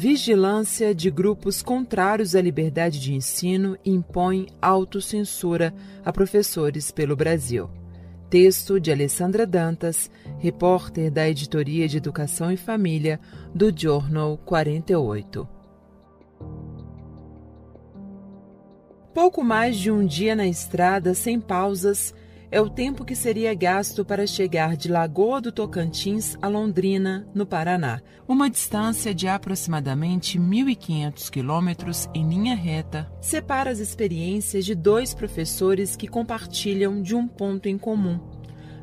Vigilância de grupos contrários à liberdade de ensino impõe autocensura a professores pelo Brasil. Texto de Alessandra Dantas, repórter da Editoria de Educação e Família do Jornal 48. Pouco mais de um dia na estrada, sem pausas, é o tempo que seria gasto para chegar de Lagoa do Tocantins a Londrina, no Paraná, uma distância de aproximadamente 1.500 quilômetros em linha reta, separa as experiências de dois professores que compartilham de um ponto em comum: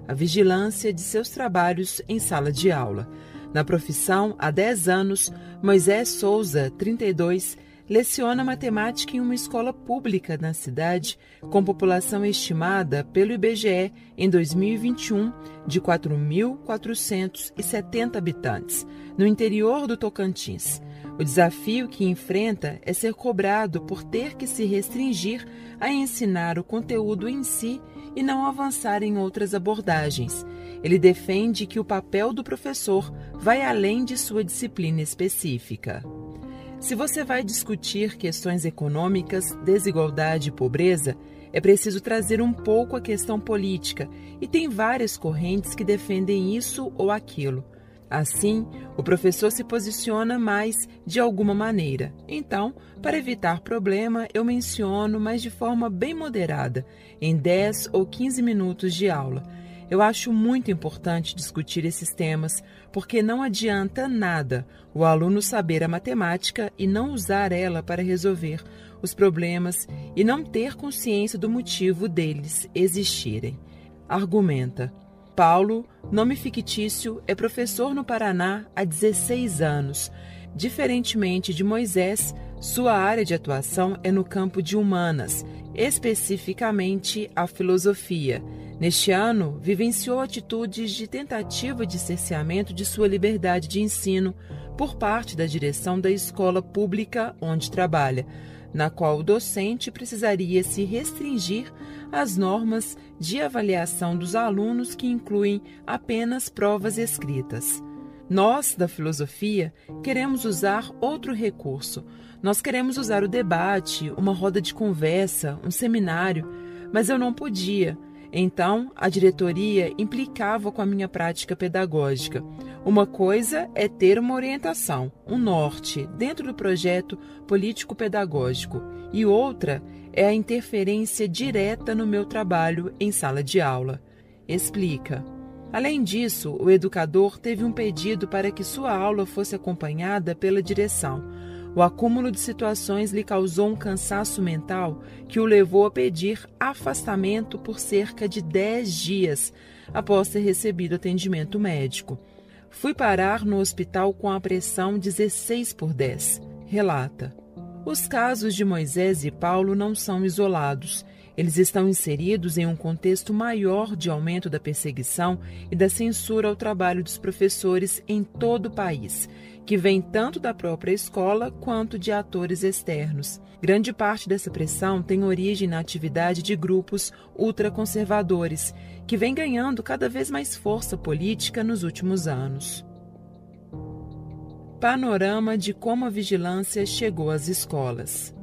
a vigilância de seus trabalhos em sala de aula. Na profissão, há 10 anos, Moisés Souza, 32, leciona matemática em uma escola pública na cidade, com população estimada pelo IBGE em 2021 de 4.470 habitantes, no interior do Tocantins. O desafio que enfrenta é ser cobrado por ter que se restringir a ensinar o conteúdo em si e não avançar em outras abordagens. Ele defende que o papel do professor vai além de sua disciplina específica. Se você vai discutir questões econômicas, desigualdade e pobreza, é preciso trazer um pouco a questão política, e tem várias correntes que defendem isso ou aquilo. Assim, o professor se posiciona mais de alguma maneira. Então, para evitar problema, eu menciono, mas de forma bem moderada, em 10 ou 15 minutos de aula. Eu acho muito importante discutir esses temas, porque não adianta nada o aluno saber a matemática e não usar ela para resolver os problemas e não ter consciência do motivo deles existirem. Argumenta. Paulo, nome fictício, é professor no Paraná há 16 anos. Diferentemente de Moisés, sua área de atuação é no campo de humanas, especificamente a filosofia Neste ano, vivenciou atitudes de tentativa de cerceamento de sua liberdade de ensino por parte da direção da escola pública onde trabalha, na qual o docente precisaria se restringir às normas de avaliação dos alunos que incluem apenas provas escritas. Nós, da filosofia, queremos usar outro recurso. Nós queremos usar o debate, uma roda de conversa, um seminário, mas eu não podia então, a diretoria implicava com a minha prática pedagógica. Uma coisa é ter uma orientação, um norte, dentro do projeto político-pedagógico, e outra é a interferência direta no meu trabalho em sala de aula. Explica. Além disso, o educador teve um pedido para que sua aula fosse acompanhada pela direção o acúmulo de situações lhe causou um cansaço mental que o levou a pedir afastamento por cerca de 10 dias após ter recebido atendimento médico. Fui parar no hospital com a pressão 16 por 10, relata. Os casos de Moisés e Paulo não são isolados. Eles estão inseridos em um contexto maior de aumento da perseguição e da censura ao trabalho dos professores em todo o país que vem tanto da própria escola quanto de atores externos. Grande parte dessa pressão tem origem na atividade de grupos ultraconservadores, que vem ganhando cada vez mais força política nos últimos anos. Panorama de como a vigilância chegou às escolas.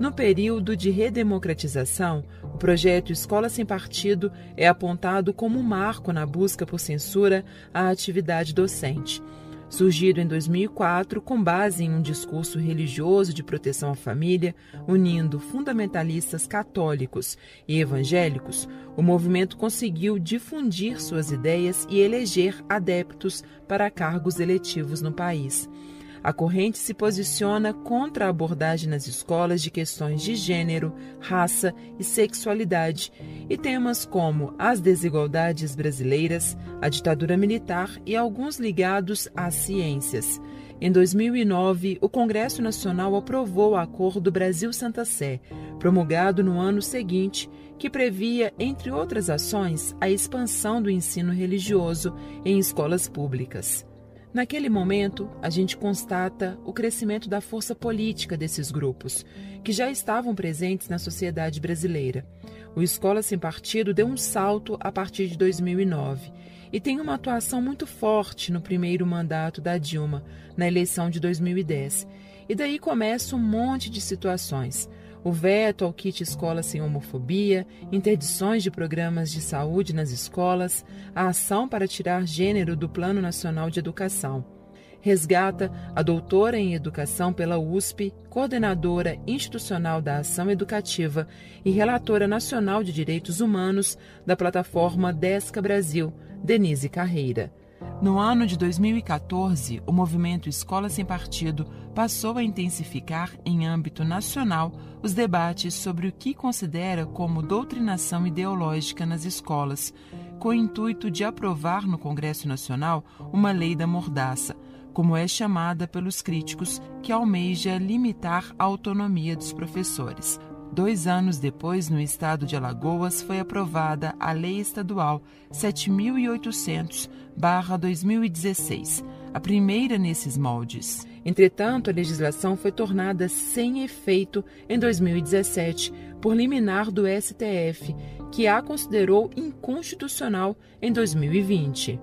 No período de redemocratização, projeto Escola Sem Partido é apontado como um marco na busca por censura à atividade docente. Surgido em 2004 com base em um discurso religioso de proteção à família, unindo fundamentalistas católicos e evangélicos, o movimento conseguiu difundir suas ideias e eleger adeptos para cargos eletivos no país. A corrente se posiciona contra a abordagem nas escolas de questões de gênero, raça e sexualidade e temas como as desigualdades brasileiras, a ditadura militar e alguns ligados às ciências. Em 2009, o Congresso Nacional aprovou o Acordo Brasil-Santa Sé, promulgado no ano seguinte, que previa, entre outras ações, a expansão do ensino religioso em escolas públicas. Naquele momento, a gente constata o crescimento da força política desses grupos, que já estavam presentes na sociedade brasileira. O Escola Sem Partido deu um salto a partir de 2009 e tem uma atuação muito forte no primeiro mandato da Dilma, na eleição de 2010. E daí começa um monte de situações o veto ao kit escola sem homofobia, interdições de programas de saúde nas escolas, a ação para tirar gênero do Plano Nacional de Educação. Resgata a doutora em educação pela USP, coordenadora institucional da ação educativa e relatora nacional de direitos humanos da plataforma Desca Brasil, Denise Carreira. No ano de 2014, o movimento Escola Sem Partido passou a intensificar em âmbito nacional os debates sobre o que considera como doutrinação ideológica nas escolas, com o intuito de aprovar no Congresso Nacional uma lei da mordaça, como é chamada pelos críticos, que almeja limitar a autonomia dos professores. Dois anos depois, no estado de Alagoas, foi aprovada a Lei Estadual 7.800-2016, a primeira nesses moldes. Entretanto, a legislação foi tornada sem efeito em 2017 por liminar do STF, que a considerou inconstitucional em 2020.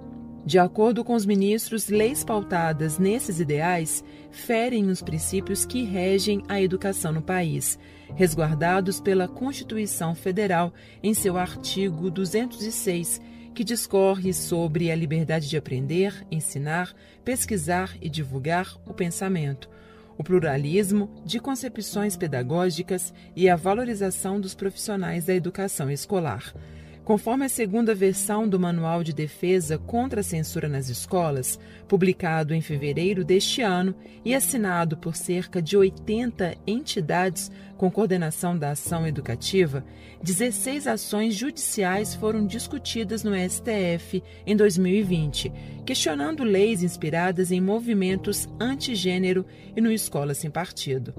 De acordo com os ministros, leis pautadas nesses ideais ferem os princípios que regem a educação no país, resguardados pela Constituição Federal em seu artigo 206, que discorre sobre a liberdade de aprender, ensinar, pesquisar e divulgar o pensamento, o pluralismo de concepções pedagógicas e a valorização dos profissionais da educação escolar. Conforme a segunda versão do Manual de Defesa contra a Censura nas Escolas, publicado em fevereiro deste ano e assinado por cerca de 80 entidades com coordenação da ação educativa, 16 ações judiciais foram discutidas no STF em 2020, questionando leis inspiradas em movimentos antigênero e no Escola Sem Partido.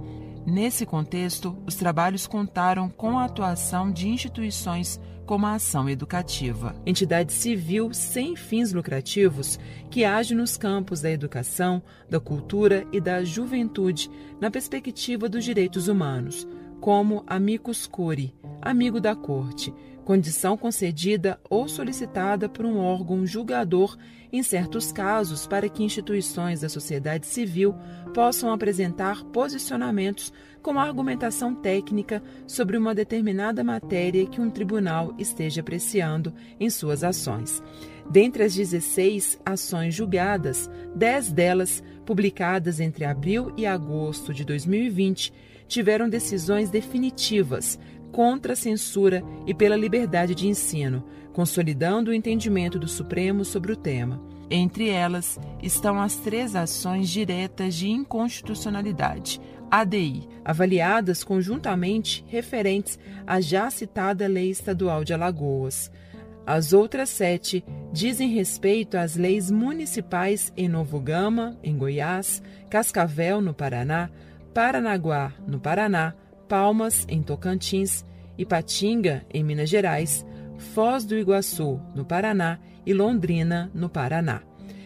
Nesse contexto, os trabalhos contaram com a atuação de instituições como a ação educativa, entidade civil sem fins lucrativos que age nos campos da educação, da cultura e da juventude na perspectiva dos direitos humanos, como amicus curi, amigo da corte, condição concedida ou solicitada por um órgão julgador em certos casos para que instituições da sociedade civil possam apresentar posicionamentos com argumentação técnica sobre uma determinada matéria que um tribunal esteja apreciando em suas ações. Dentre as 16 ações julgadas, 10 delas, publicadas entre abril e agosto de 2020, tiveram decisões definitivas contra a censura e pela liberdade de ensino, consolidando o entendimento do Supremo sobre o tema. Entre elas estão as três ações diretas de inconstitucionalidade, ADI, avaliadas conjuntamente referentes à já citada Lei Estadual de Alagoas. As outras sete dizem respeito às leis municipais em Novo Gama, em Goiás, Cascavel, no Paraná, Paranaguá, no Paraná, Palmas, em Tocantins, Ipatinga, em Minas Gerais, Foz do Iguaçu, no Paraná, e Londrina, no Paraná.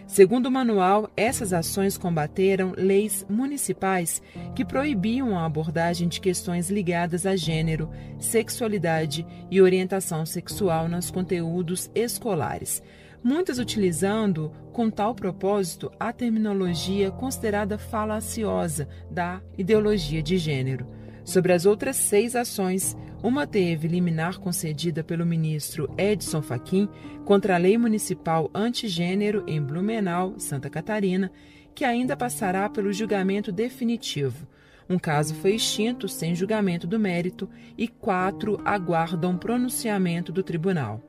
Segundo o manual, essas ações combateram leis municipais que proibiam a abordagem de questões ligadas a gênero, sexualidade e orientação sexual nos conteúdos escolares, muitas utilizando, com tal propósito, a terminologia considerada falaciosa da ideologia de gênero. Sobre as outras seis ações, uma teve liminar concedida pelo ministro Edson Fachin contra a lei municipal antigênero em Blumenau, Santa Catarina, que ainda passará pelo julgamento definitivo. Um caso foi extinto sem julgamento do mérito e quatro aguardam pronunciamento do tribunal.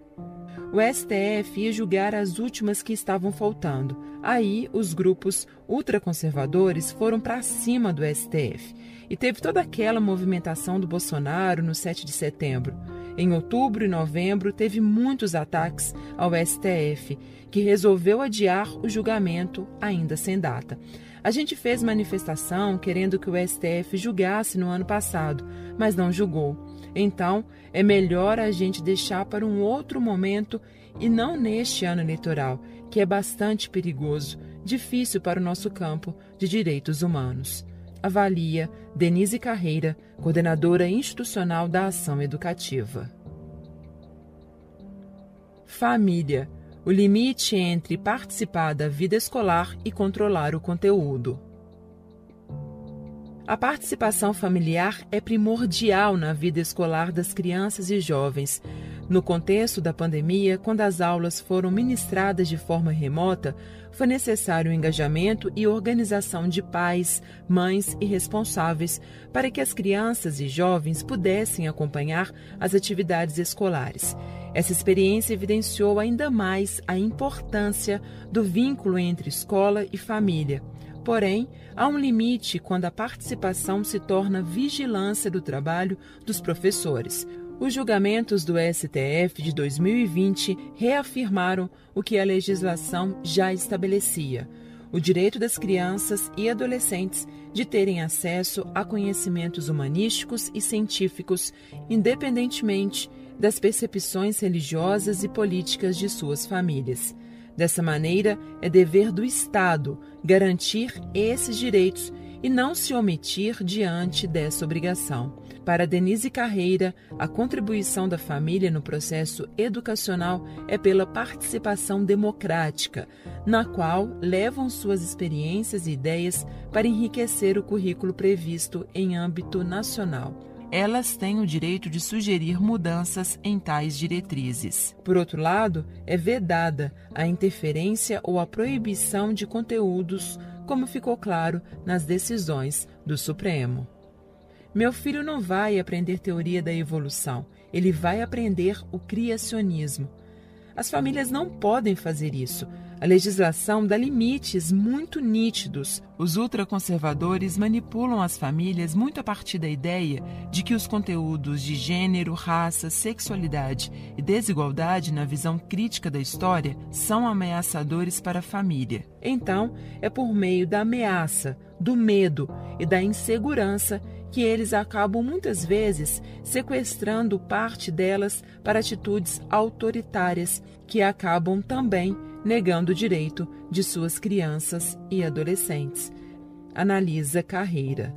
O STF ia julgar as últimas que estavam faltando. Aí, os grupos ultraconservadores foram para cima do STF e teve toda aquela movimentação do Bolsonaro no 7 de setembro. Em outubro e novembro, teve muitos ataques ao STF, que resolveu adiar o julgamento, ainda sem data. A gente fez manifestação querendo que o STF julgasse no ano passado, mas não julgou. Então, é melhor a gente deixar para um outro momento e não neste ano eleitoral, que é bastante perigoso, difícil para o nosso campo de direitos humanos. Avalia Denise Carreira, coordenadora institucional da Ação Educativa. Família o limite entre participar da vida escolar e controlar o conteúdo. A participação familiar é primordial na vida escolar das crianças e jovens. No contexto da pandemia, quando as aulas foram ministradas de forma remota, foi necessário o engajamento e organização de pais, mães e responsáveis para que as crianças e jovens pudessem acompanhar as atividades escolares. Essa experiência evidenciou ainda mais a importância do vínculo entre escola e família. Porém, há um limite quando a participação se torna vigilância do trabalho dos professores. Os julgamentos do STF de 2020 reafirmaram o que a legislação já estabelecia: o direito das crianças e adolescentes de terem acesso a conhecimentos humanísticos e científicos, independentemente das percepções religiosas e políticas de suas famílias. Dessa maneira, é dever do Estado garantir esses direitos e não se omitir diante dessa obrigação. Para Denise Carreira, a contribuição da família no processo educacional é pela participação democrática, na qual levam suas experiências e ideias para enriquecer o currículo previsto em âmbito nacional elas têm o direito de sugerir mudanças em tais diretrizes. Por outro lado, é vedada a interferência ou a proibição de conteúdos, como ficou claro nas decisões do Supremo. Meu filho não vai aprender teoria da evolução, ele vai aprender o criacionismo. As famílias não podem fazer isso, a legislação dá limites muito nítidos. Os ultraconservadores manipulam as famílias muito a partir da ideia de que os conteúdos de gênero, raça, sexualidade e desigualdade na visão crítica da história são ameaçadores para a família. Então, é por meio da ameaça, do medo e da insegurança que eles acabam muitas vezes sequestrando parte delas para atitudes autoritárias que acabam também negando o direito de suas crianças e adolescentes. Analisa Carreira.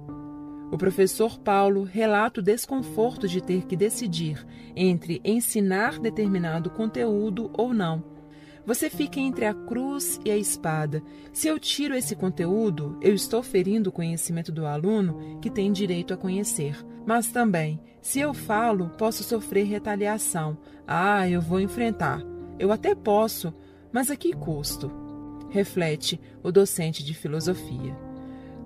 O professor Paulo relata o desconforto de ter que decidir entre ensinar determinado conteúdo ou não. Você fica entre a cruz e a espada. Se eu tiro esse conteúdo, eu estou ferindo o conhecimento do aluno que tem direito a conhecer. Mas também, se eu falo, posso sofrer retaliação. Ah, eu vou enfrentar. Eu até posso, mas a que custo? Reflete o docente de filosofia.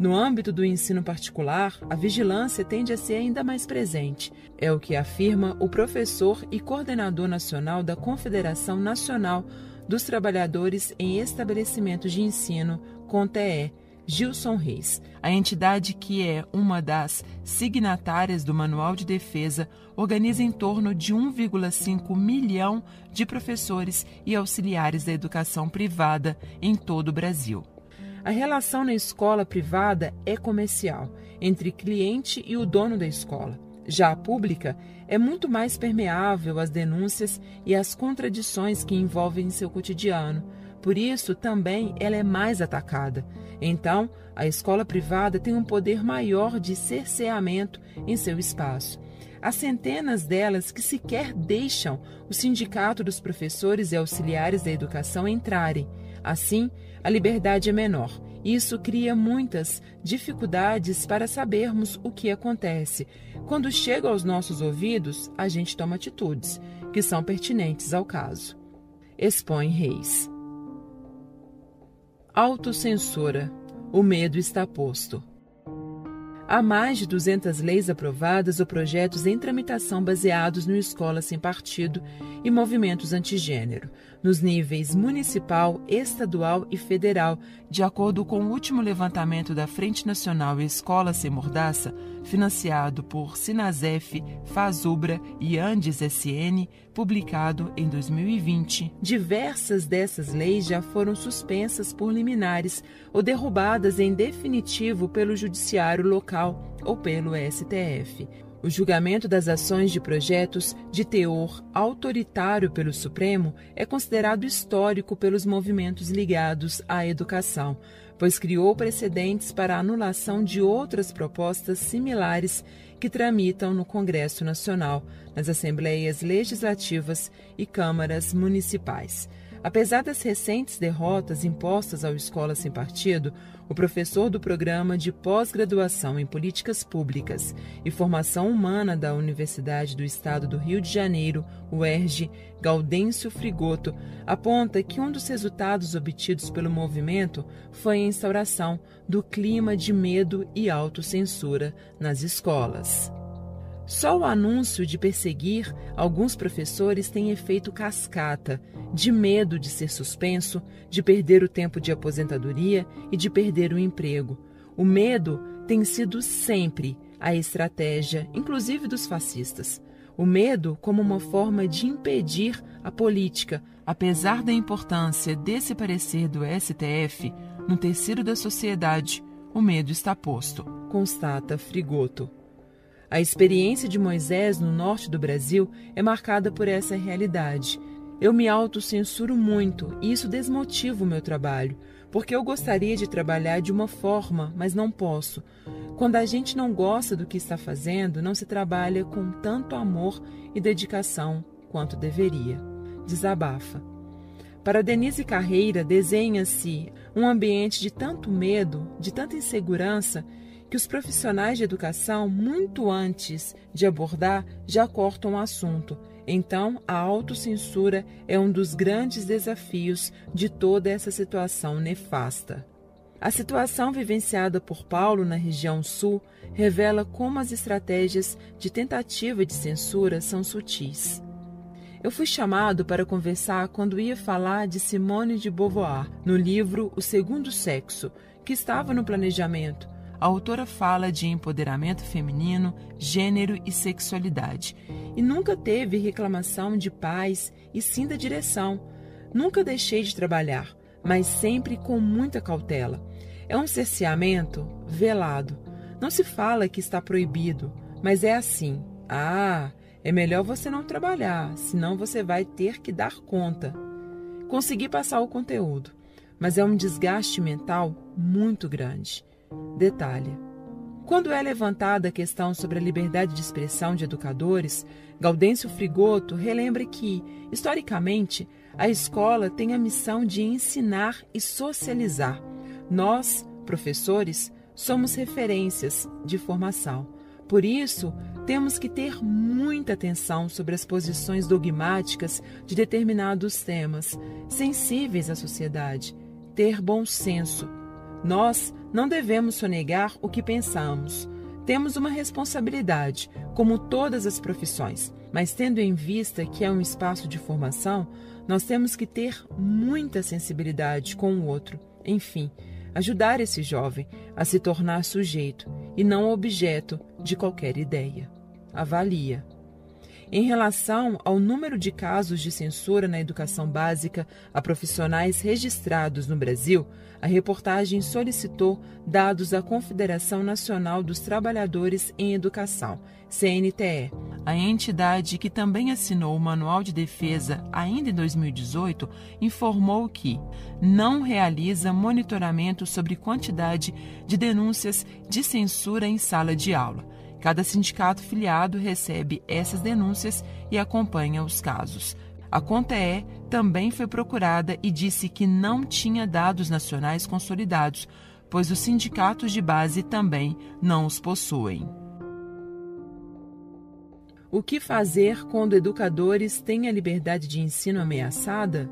No âmbito do ensino particular, a vigilância tende a ser ainda mais presente. É o que afirma o professor e coordenador nacional da Confederação Nacional dos Trabalhadores em Estabelecimentos de Ensino, CONTEE, Gilson Reis. A entidade, que é uma das signatárias do Manual de Defesa, organiza em torno de 1,5 milhão de professores e auxiliares da educação privada em todo o Brasil. A relação na escola privada é comercial, entre cliente e o dono da escola. Já a pública é muito mais permeável às denúncias e às contradições que envolvem seu cotidiano por isso, também ela é mais atacada. Então, a escola privada tem um poder maior de cerceamento em seu espaço. Há centenas delas que sequer deixam o Sindicato dos Professores e Auxiliares da Educação entrarem. Assim, a liberdade é menor. Isso cria muitas dificuldades para sabermos o que acontece. Quando chega aos nossos ouvidos, a gente toma atitudes que são pertinentes ao caso. Expõe Reis. Autocensura. O medo está posto. Há mais de 200 leis aprovadas ou projetos em tramitação baseados no Escola Sem Partido e movimentos antigênero, nos níveis municipal, estadual e federal, de acordo com o último levantamento da Frente Nacional Escola Sem Mordaça, financiado por Sinasef, Fazubra e Andes SN, publicado em 2020. Diversas dessas leis já foram suspensas por liminares ou derrubadas em definitivo pelo Judiciário Local ou pelo STF. O julgamento das ações de projetos de teor autoritário pelo Supremo é considerado histórico pelos movimentos ligados à educação, pois criou precedentes para a anulação de outras propostas similares que tramitam no Congresso Nacional, nas Assembleias Legislativas e câmaras municipais. Apesar das recentes derrotas impostas ao Escola Sem Partido, o professor do programa de pós-graduação em políticas públicas e formação humana da Universidade do Estado do Rio de Janeiro, UERJ, Gaudêncio Frigoto, aponta que um dos resultados obtidos pelo movimento foi a instauração do clima de medo e autocensura nas escolas. Só o anúncio de perseguir alguns professores tem efeito cascata, de medo de ser suspenso, de perder o tempo de aposentadoria e de perder o emprego. O medo tem sido sempre a estratégia, inclusive dos fascistas. O medo como uma forma de impedir a política, apesar da importância desse parecer do STF, no terceiro da sociedade, o medo está posto, constata Frigoto. A experiência de Moisés no norte do Brasil é marcada por essa realidade. Eu me autocensuro muito e isso desmotiva o meu trabalho, porque eu gostaria de trabalhar de uma forma, mas não posso. Quando a gente não gosta do que está fazendo, não se trabalha com tanto amor e dedicação quanto deveria. Desabafa. Para Denise Carreira, desenha-se um ambiente de tanto medo, de tanta insegurança, que os profissionais de educação, muito antes de abordar, já cortam o assunto. Então, a autocensura é um dos grandes desafios de toda essa situação nefasta. A situação vivenciada por Paulo na região sul revela como as estratégias de tentativa de censura são sutis. Eu fui chamado para conversar quando ia falar de Simone de Beauvoir no livro O Segundo Sexo, que estava no planejamento, a autora fala de empoderamento feminino, gênero e sexualidade. E nunca teve reclamação de pais e sim da direção. Nunca deixei de trabalhar, mas sempre com muita cautela. É um cerceamento velado. Não se fala que está proibido, mas é assim. Ah, é melhor você não trabalhar, senão você vai ter que dar conta. Consegui passar o conteúdo, mas é um desgaste mental muito grande. Detalhe: quando é levantada a questão sobre a liberdade de expressão de educadores, Gaudêncio Frigoto relembra que, historicamente, a escola tem a missão de ensinar e socializar. Nós, professores, somos referências de formação. Por isso, temos que ter muita atenção sobre as posições dogmáticas de determinados temas, sensíveis à sociedade, ter bom senso nós não devemos sonegar o que pensamos. Temos uma responsabilidade, como todas as profissões, mas tendo em vista que é um espaço de formação, nós temos que ter muita sensibilidade com o outro. Enfim, ajudar esse jovem a se tornar sujeito e não objeto de qualquer ideia. Avalia. Em relação ao número de casos de censura na educação básica a profissionais registrados no Brasil, a reportagem solicitou dados à Confederação Nacional dos Trabalhadores em Educação, CNTE. A entidade, que também assinou o Manual de Defesa ainda em 2018, informou que não realiza monitoramento sobre quantidade de denúncias de censura em sala de aula Cada sindicato filiado recebe essas denúncias e acompanha os casos. A CONTE também foi procurada e disse que não tinha dados nacionais consolidados, pois os sindicatos de base também não os possuem. O que fazer quando educadores têm a liberdade de ensino ameaçada?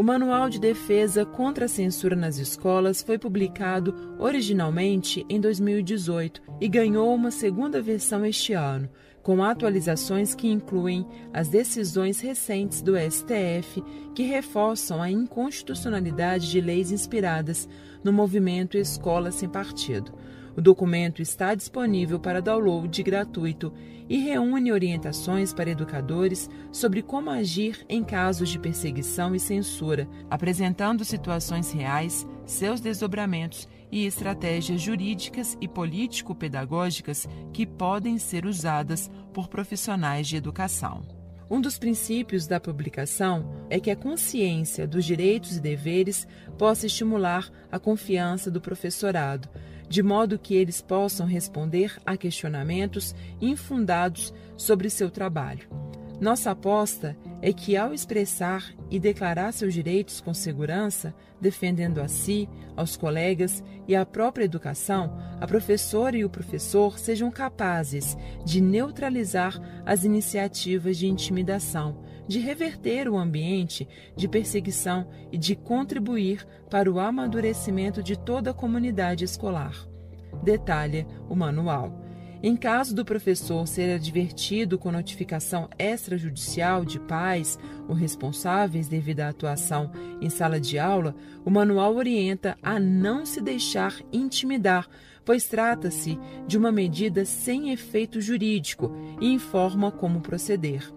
O Manual de Defesa contra a Censura nas Escolas foi publicado originalmente em 2018 e ganhou uma segunda versão este ano, com atualizações que incluem as decisões recentes do STF que reforçam a inconstitucionalidade de leis inspiradas no movimento Escola Sem Partido. O documento está disponível para download gratuito e reúne orientações para educadores sobre como agir em casos de perseguição e censura, apresentando situações reais, seus desdobramentos e estratégias jurídicas e político-pedagógicas que podem ser usadas por profissionais de educação. Um dos princípios da publicação é que a consciência dos direitos e deveres possa estimular a confiança do professorado, de modo que eles possam responder a questionamentos infundados sobre seu trabalho. Nossa aposta é que, ao expressar e declarar seus direitos com segurança, defendendo a si, aos colegas e à própria educação, a professora e o professor sejam capazes de neutralizar as iniciativas de intimidação, de reverter o ambiente de perseguição e de contribuir para o amadurecimento de toda a comunidade escolar. Detalha o manual. Em caso do professor ser advertido com notificação extrajudicial de pais ou responsáveis devido à atuação em sala de aula, o manual orienta a não se deixar intimidar, pois trata-se de uma medida sem efeito jurídico e informa como proceder.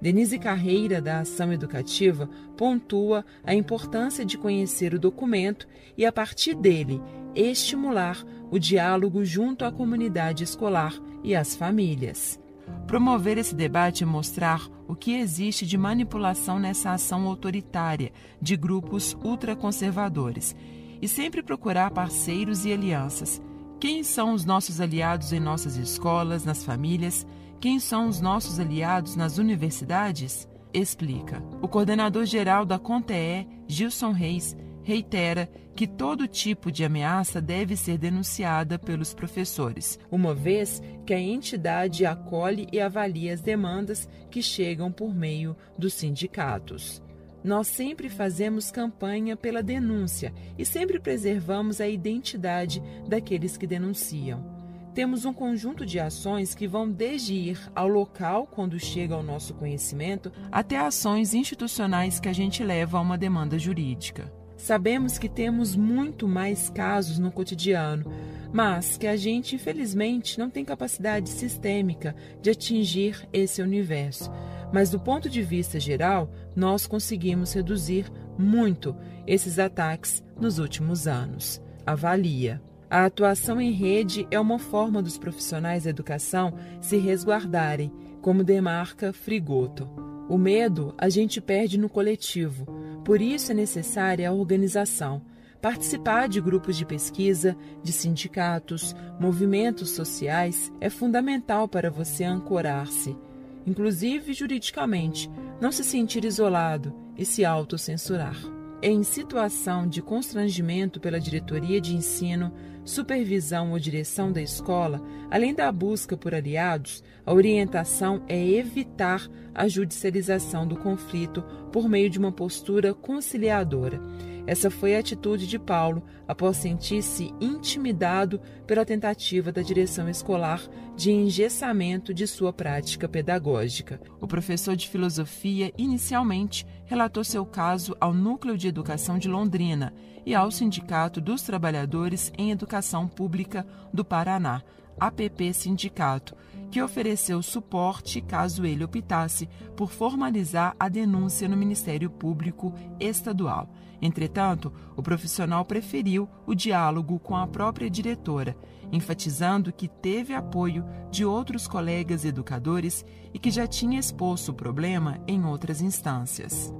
Denise Carreira, da Ação Educativa, pontua a importância de conhecer o documento e, a partir dele, estimular o diálogo junto à comunidade escolar e às famílias. Promover esse debate é mostrar o que existe de manipulação nessa ação autoritária de grupos ultraconservadores e sempre procurar parceiros e alianças. Quem são os nossos aliados em nossas escolas, nas famílias? Quem são os nossos aliados nas universidades? Explica. O coordenador geral da CONTEE, Gilson Reis, reitera que todo tipo de ameaça deve ser denunciada pelos professores, uma vez que a entidade acolhe e avalia as demandas que chegam por meio dos sindicatos. Nós sempre fazemos campanha pela denúncia e sempre preservamos a identidade daqueles que denunciam. Temos um conjunto de ações que vão desde ir ao local quando chega ao nosso conhecimento até ações institucionais que a gente leva a uma demanda jurídica. Sabemos que temos muito mais casos no cotidiano, mas que a gente, infelizmente, não tem capacidade sistêmica de atingir esse universo. Mas, do ponto de vista geral, nós conseguimos reduzir muito esses ataques nos últimos anos. Avalia. A atuação em rede é uma forma dos profissionais da educação se resguardarem, como demarca Frigoto. O medo a gente perde no coletivo, por isso é necessária a organização. Participar de grupos de pesquisa, de sindicatos, movimentos sociais é fundamental para você ancorar-se, inclusive juridicamente, não se sentir isolado e se autocensurar. Em situação de constrangimento pela diretoria de ensino, supervisão ou direção da escola, além da busca por aliados, a orientação é evitar a judicialização do conflito por meio de uma postura conciliadora. Essa foi a atitude de Paulo após sentir-se intimidado pela tentativa da direção escolar de engessamento de sua prática pedagógica. O professor de filosofia inicialmente relatou seu caso ao Núcleo de Educação de Londrina e ao Sindicato dos Trabalhadores em Educação Pública do Paraná, APP Sindicato, que ofereceu suporte caso ele optasse por formalizar a denúncia no Ministério Público Estadual. Entretanto, o profissional preferiu o diálogo com a própria diretora, enfatizando que teve apoio de outros colegas educadores e que já tinha exposto o problema em outras instâncias.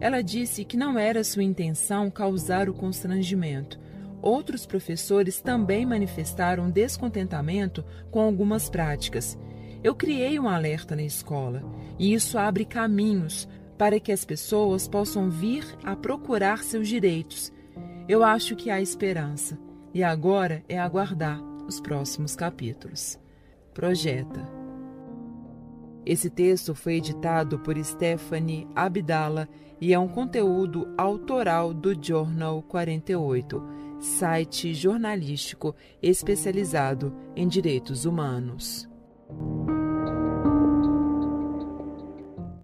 Ela disse que não era sua intenção causar o constrangimento. Outros professores também manifestaram descontentamento com algumas práticas. Eu criei um alerta na escola e isso abre caminhos para que as pessoas possam vir a procurar seus direitos. Eu acho que há esperança e agora é aguardar os próximos capítulos. Projeta. Esse texto foi editado por Stephanie Abdala e é um conteúdo autoral do Journal 48, site jornalístico especializado em direitos humanos.